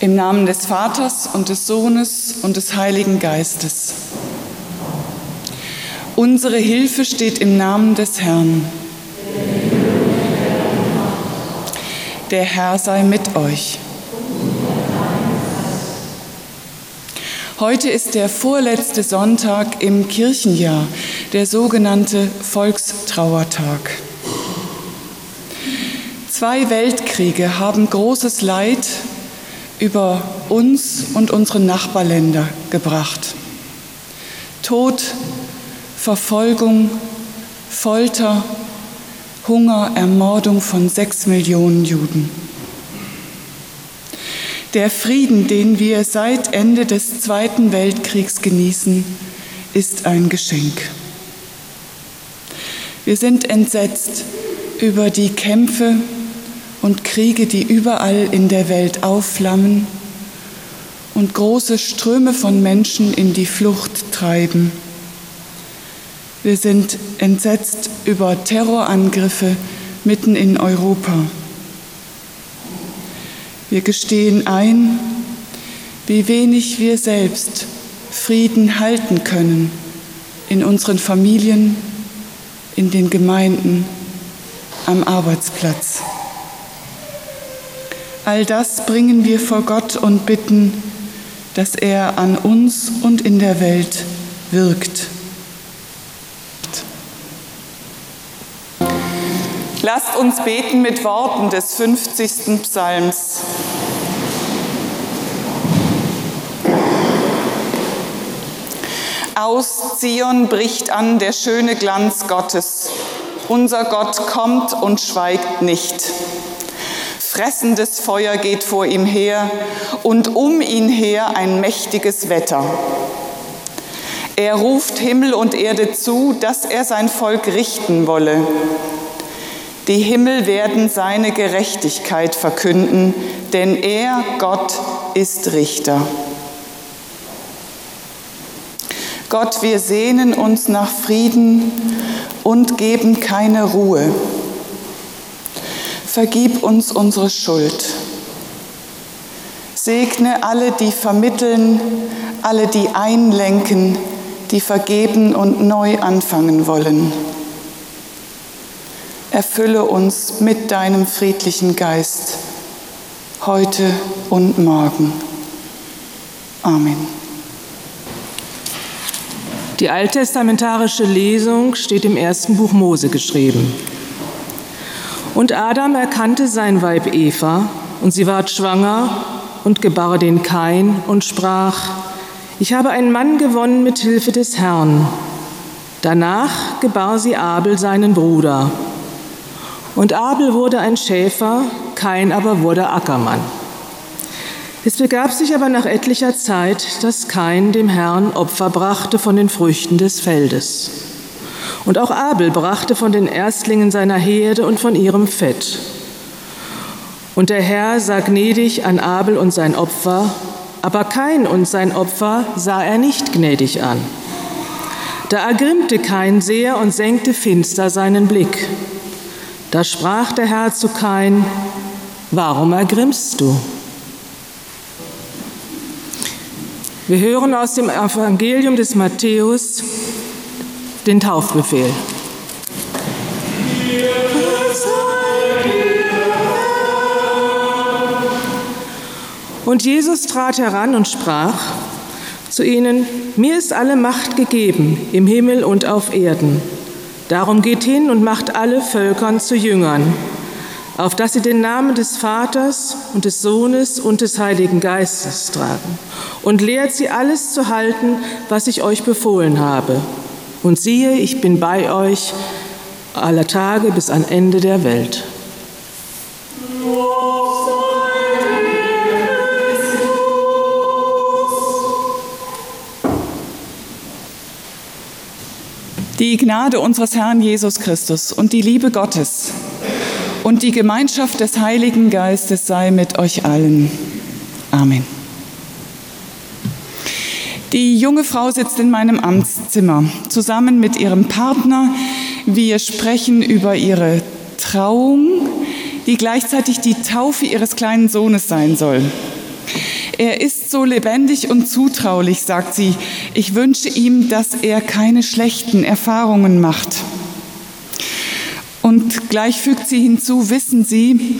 Im Namen des Vaters und des Sohnes und des Heiligen Geistes. Unsere Hilfe steht im Namen des Herrn. Der Herr sei mit euch. Heute ist der vorletzte Sonntag im Kirchenjahr, der sogenannte Volkstrauertag. Zwei Weltkriege haben großes Leid über uns und unsere Nachbarländer gebracht. Tod, Verfolgung, Folter, Hunger, Ermordung von sechs Millionen Juden. Der Frieden, den wir seit Ende des Zweiten Weltkriegs genießen, ist ein Geschenk. Wir sind entsetzt über die Kämpfe und Kriege, die überall in der Welt aufflammen und große Ströme von Menschen in die Flucht treiben. Wir sind entsetzt über Terrorangriffe mitten in Europa. Wir gestehen ein, wie wenig wir selbst Frieden halten können in unseren Familien, in den Gemeinden, am Arbeitsplatz. All das bringen wir vor Gott und bitten, dass er an uns und in der Welt wirkt. Lasst uns beten mit Worten des 50. Psalms. Aus Zion bricht an der schöne Glanz Gottes. Unser Gott kommt und schweigt nicht. Fressendes Feuer geht vor ihm her und um ihn her ein mächtiges Wetter. Er ruft Himmel und Erde zu, dass er sein Volk richten wolle. Die Himmel werden seine Gerechtigkeit verkünden, denn er, Gott, ist Richter. Gott, wir sehnen uns nach Frieden und geben keine Ruhe. Vergib uns unsere Schuld. Segne alle, die vermitteln, alle, die einlenken, die vergeben und neu anfangen wollen. Erfülle uns mit deinem friedlichen Geist, heute und morgen. Amen. Die alttestamentarische Lesung steht im ersten Buch Mose geschrieben. Und Adam erkannte sein Weib Eva, und sie ward schwanger und gebar den Kain und sprach, ich habe einen Mann gewonnen mit Hilfe des Herrn. Danach gebar sie Abel seinen Bruder. Und Abel wurde ein Schäfer, Kain aber wurde Ackermann. Es begab sich aber nach etlicher Zeit, dass Kain dem Herrn Opfer brachte von den Früchten des Feldes. Und auch Abel brachte von den Erstlingen seiner Herde und von ihrem Fett. Und der Herr sah gnädig an Abel und sein Opfer, aber Kain und sein Opfer sah er nicht gnädig an. Da ergrimmte Kain sehr und senkte finster seinen Blick. Da sprach der Herr zu Kain, warum ergrimmst du? Wir hören aus dem Evangelium des Matthäus, den Taufbefehl. Und Jesus trat heran und sprach zu ihnen, mir ist alle Macht gegeben im Himmel und auf Erden. Darum geht hin und macht alle Völkern zu Jüngern, auf dass sie den Namen des Vaters und des Sohnes und des Heiligen Geistes tragen und lehrt sie alles zu halten, was ich euch befohlen habe. Und siehe, ich bin bei euch aller Tage bis an Ende der Welt. Die Gnade unseres Herrn Jesus Christus und die Liebe Gottes und die Gemeinschaft des Heiligen Geistes sei mit euch allen. Amen. Die junge Frau sitzt in meinem Amtszimmer zusammen mit ihrem Partner. Wir sprechen über ihre Trauung, die gleichzeitig die Taufe ihres kleinen Sohnes sein soll. Er ist so lebendig und zutraulich, sagt sie. Ich wünsche ihm, dass er keine schlechten Erfahrungen macht. Und gleich fügt sie hinzu, wissen Sie,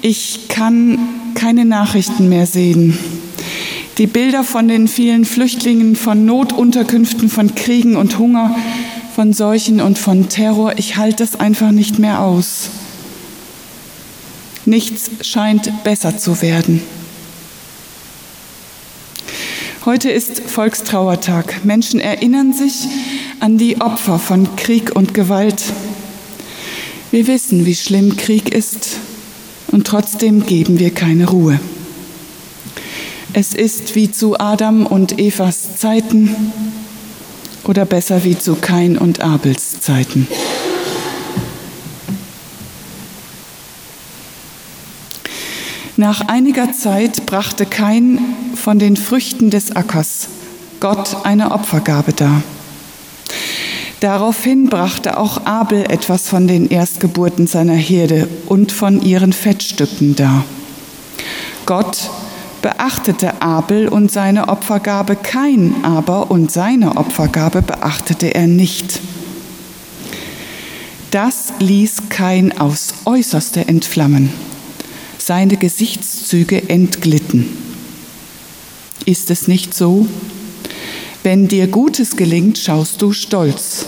ich kann keine Nachrichten mehr sehen. Die Bilder von den vielen Flüchtlingen, von Notunterkünften, von Kriegen und Hunger, von Seuchen und von Terror, ich halte das einfach nicht mehr aus. Nichts scheint besser zu werden. Heute ist Volkstrauertag. Menschen erinnern sich an die Opfer von Krieg und Gewalt. Wir wissen, wie schlimm Krieg ist und trotzdem geben wir keine Ruhe. Es ist wie zu Adam und Evas Zeiten oder besser wie zu Kain und Abels Zeiten. Nach einiger Zeit brachte Kain von den Früchten des Ackers Gott eine Opfergabe dar. Daraufhin brachte auch Abel etwas von den Erstgeburten seiner Herde und von ihren Fettstücken dar. Gott beachtete Abel und seine Opfergabe, kein aber und seine Opfergabe beachtete er nicht. Das ließ Kain aufs äußerste entflammen. Seine Gesichtszüge entglitten. Ist es nicht so? Wenn dir Gutes gelingt, schaust du stolz.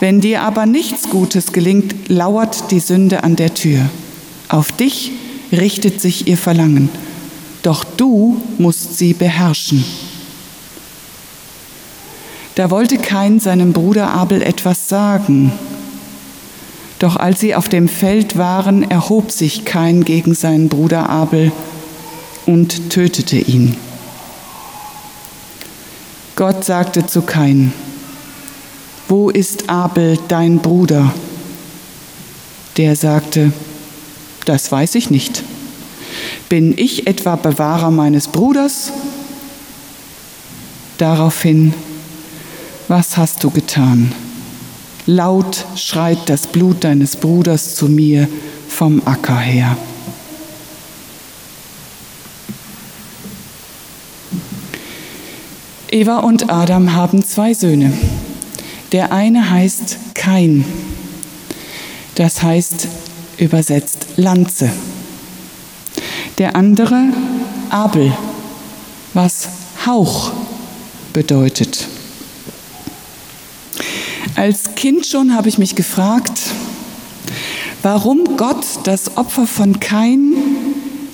Wenn dir aber nichts Gutes gelingt, lauert die Sünde an der Tür. Auf dich richtet sich ihr Verlangen, doch du musst sie beherrschen. Da wollte Kain seinem Bruder Abel etwas sagen. Doch als sie auf dem Feld waren, erhob sich Kain gegen seinen Bruder Abel und tötete ihn. Gott sagte zu Kain, wo ist Abel, dein Bruder? Der sagte, das weiß ich nicht. Bin ich etwa Bewahrer meines Bruders? Daraufhin, was hast du getan? Laut schreit das Blut deines Bruders zu mir vom Acker her. Eva und Adam haben zwei Söhne. Der eine heißt Kain, das heißt übersetzt Lanze. Der andere Abel, was Hauch bedeutet. Als Kind schon habe ich mich gefragt, warum Gott das Opfer von Kain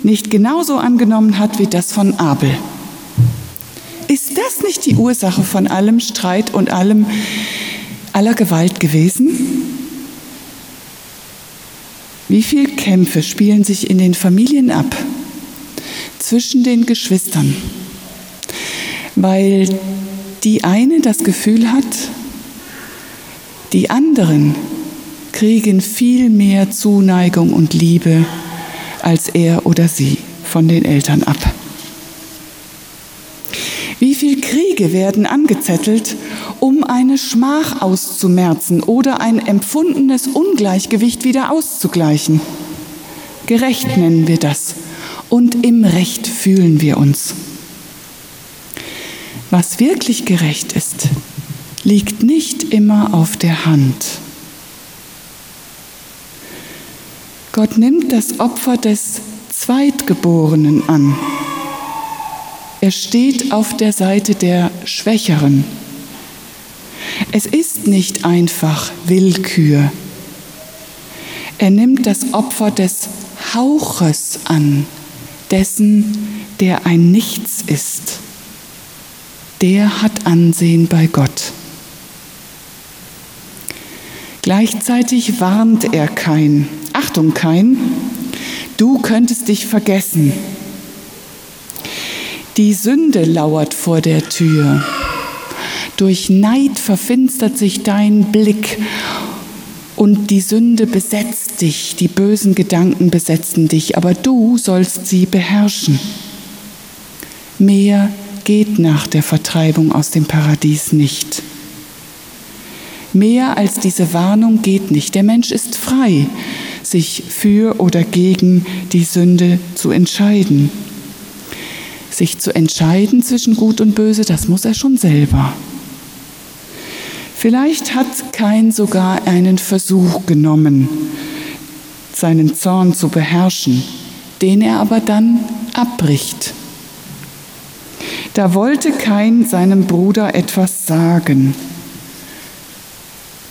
nicht genauso angenommen hat wie das von Abel. Ist das nicht die Ursache von allem Streit und allem aller Gewalt gewesen? Wie viele Kämpfe spielen sich in den Familien ab zwischen den Geschwistern, weil die eine das Gefühl hat, die anderen kriegen viel mehr Zuneigung und Liebe als er oder sie von den Eltern ab. Wie viele Kriege werden angezettelt, eine Schmach auszumerzen oder ein empfundenes Ungleichgewicht wieder auszugleichen. Gerecht nennen wir das und im Recht fühlen wir uns. Was wirklich gerecht ist, liegt nicht immer auf der Hand. Gott nimmt das Opfer des Zweitgeborenen an. Er steht auf der Seite der Schwächeren. Es ist nicht einfach Willkür. Er nimmt das Opfer des Hauches an, dessen, der ein Nichts ist. Der hat Ansehen bei Gott. Gleichzeitig warnt er kein. Achtung, kein. Du könntest dich vergessen. Die Sünde lauert vor der Tür. Durch Neid verfinstert sich dein Blick und die Sünde besetzt dich, die bösen Gedanken besetzen dich, aber du sollst sie beherrschen. Mehr geht nach der Vertreibung aus dem Paradies nicht. Mehr als diese Warnung geht nicht. Der Mensch ist frei, sich für oder gegen die Sünde zu entscheiden. Sich zu entscheiden zwischen Gut und Böse, das muss er schon selber. Vielleicht hat Kain sogar einen Versuch genommen, seinen Zorn zu beherrschen, den er aber dann abbricht. Da wollte Kain seinem Bruder etwas sagen.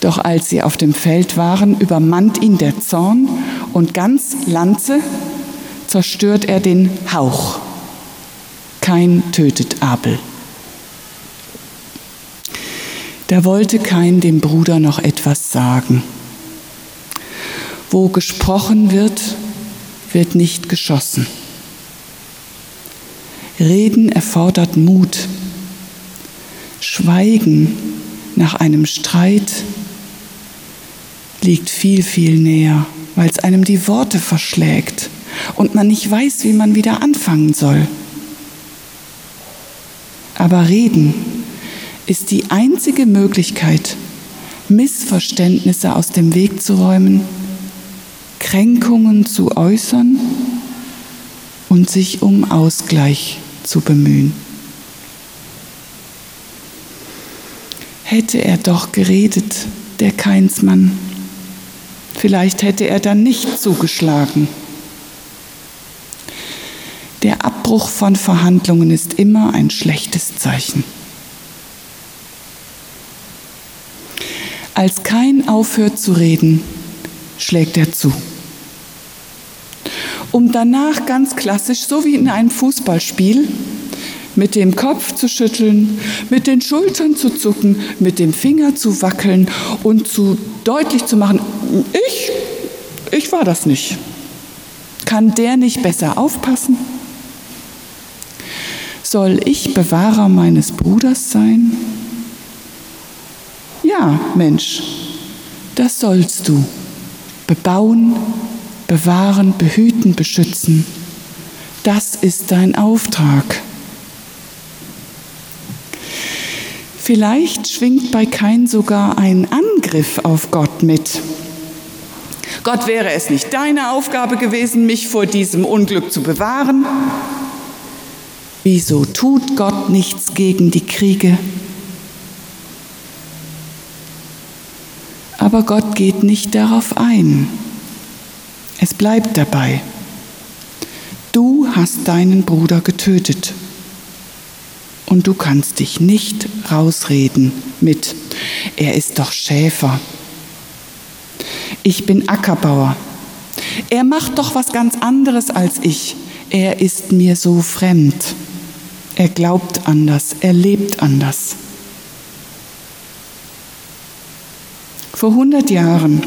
Doch als sie auf dem Feld waren, übermannt ihn der Zorn und ganz Lanze zerstört er den Hauch. Kain tötet Abel. Da wollte Kain dem Bruder noch etwas sagen. Wo gesprochen wird, wird nicht geschossen. Reden erfordert Mut. Schweigen nach einem Streit liegt viel, viel näher, weil es einem die Worte verschlägt und man nicht weiß, wie man wieder anfangen soll. Aber reden ist die einzige Möglichkeit, Missverständnisse aus dem Weg zu räumen, Kränkungen zu äußern und sich um Ausgleich zu bemühen. Hätte er doch geredet, der Keinsmann, vielleicht hätte er dann nicht zugeschlagen. Der Abbruch von Verhandlungen ist immer ein schlechtes Zeichen. Als kein aufhört zu reden, schlägt er zu. Um danach ganz klassisch, so wie in einem Fußballspiel, mit dem Kopf zu schütteln, mit den Schultern zu zucken, mit dem Finger zu wackeln und zu deutlich zu machen, ich, ich war das nicht. Kann der nicht besser aufpassen? Soll ich Bewahrer meines Bruders sein? Mensch, das sollst du. Bebauen, bewahren, behüten, beschützen. Das ist dein Auftrag. Vielleicht schwingt bei Kain sogar ein Angriff auf Gott mit. Gott wäre es nicht deine Aufgabe gewesen, mich vor diesem Unglück zu bewahren. Wieso tut Gott nichts gegen die Kriege? Aber Gott geht nicht darauf ein. Es bleibt dabei. Du hast deinen Bruder getötet und du kannst dich nicht rausreden mit, er ist doch Schäfer. Ich bin Ackerbauer. Er macht doch was ganz anderes als ich. Er ist mir so fremd. Er glaubt anders, er lebt anders. Vor 100 Jahren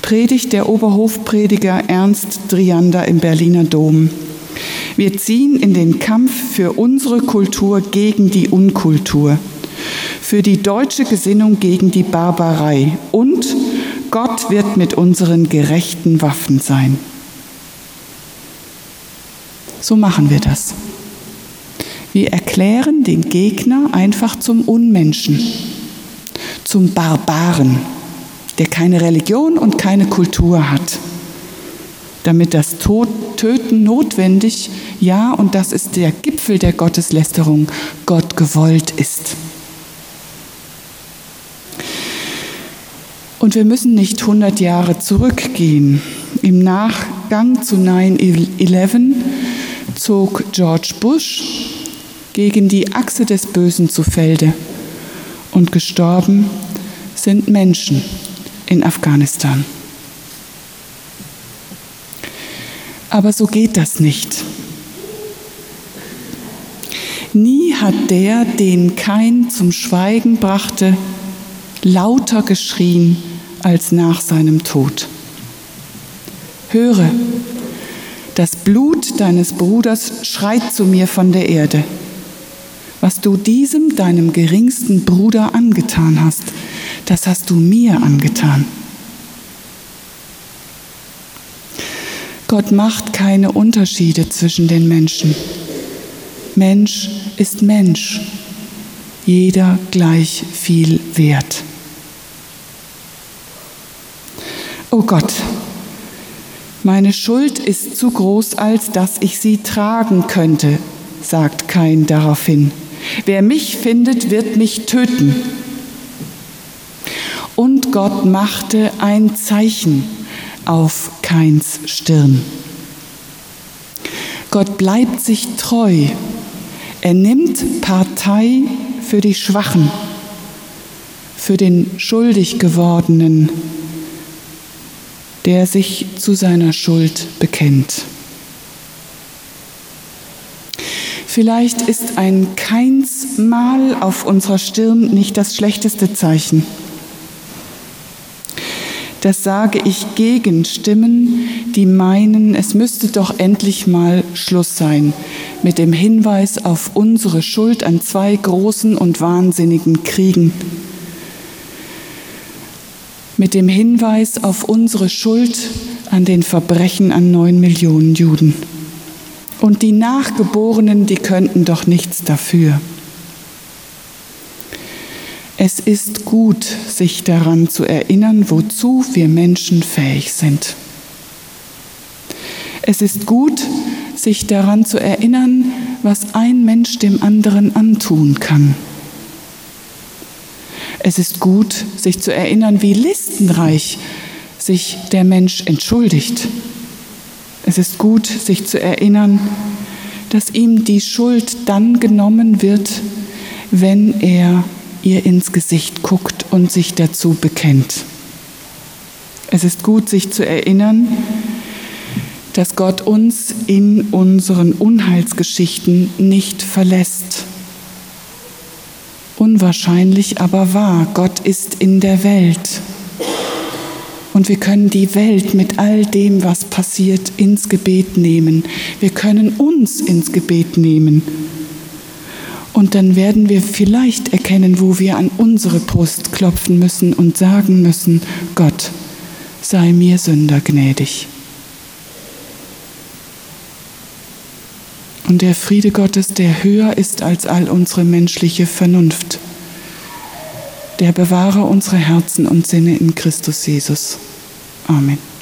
predigt der Oberhofprediger Ernst Driander im Berliner Dom. Wir ziehen in den Kampf für unsere Kultur gegen die Unkultur, für die deutsche Gesinnung gegen die Barbarei und Gott wird mit unseren gerechten Waffen sein. So machen wir das. Wir erklären den Gegner einfach zum Unmenschen, zum Barbaren, der keine Religion und keine Kultur hat. Damit das Tod, Töten notwendig, ja, und das ist der Gipfel der Gotteslästerung, Gott gewollt ist. Und wir müssen nicht 100 Jahre zurückgehen. Im Nachgang zu 9-11 zog George Bush gegen die Achse des Bösen zu Felde. Und gestorben sind Menschen in Afghanistan. Aber so geht das nicht. Nie hat der, den kein zum Schweigen brachte, lauter geschrien als nach seinem Tod. Höre, das Blut deines Bruders schreit zu mir von der Erde was du diesem deinem geringsten Bruder angetan hast, das hast du mir angetan. Gott macht keine Unterschiede zwischen den Menschen. Mensch ist Mensch, jeder gleich viel wert. Oh Gott, meine Schuld ist zu groß, als dass ich sie tragen könnte, sagt Kain daraufhin. Wer mich findet, wird mich töten. Gott machte ein Zeichen auf Kains Stirn. Gott bleibt sich treu. Er nimmt Partei für die Schwachen, für den schuldig gewordenen, der sich zu seiner Schuld bekennt. Vielleicht ist ein Keinsmal auf unserer Stirn nicht das schlechteste Zeichen. Das sage ich gegen Stimmen, die meinen, es müsste doch endlich mal Schluss sein mit dem Hinweis auf unsere Schuld an zwei großen und wahnsinnigen Kriegen. Mit dem Hinweis auf unsere Schuld an den Verbrechen an neun Millionen Juden. Und die Nachgeborenen, die könnten doch nichts dafür. Es ist gut, sich daran zu erinnern, wozu wir Menschen fähig sind. Es ist gut, sich daran zu erinnern, was ein Mensch dem anderen antun kann. Es ist gut, sich zu erinnern, wie listenreich sich der Mensch entschuldigt es ist gut, sich zu erinnern, dass ihm die Schuld dann genommen wird, wenn er ihr ins Gesicht guckt und sich dazu bekennt. Es ist gut, sich zu erinnern, dass Gott uns in unseren Unheilsgeschichten nicht verlässt. Unwahrscheinlich aber wahr, Gott ist in der Welt. Und wir können die Welt mit all dem, was passiert, ins Gebet nehmen. Wir können uns ins Gebet nehmen. Und dann werden wir vielleicht erkennen, wo wir an unsere Brust klopfen müssen und sagen müssen, Gott, sei mir Sünder gnädig. Und der Friede Gottes, der höher ist als all unsere menschliche Vernunft, der bewahre unsere Herzen und Sinne in Christus Jesus. Amen.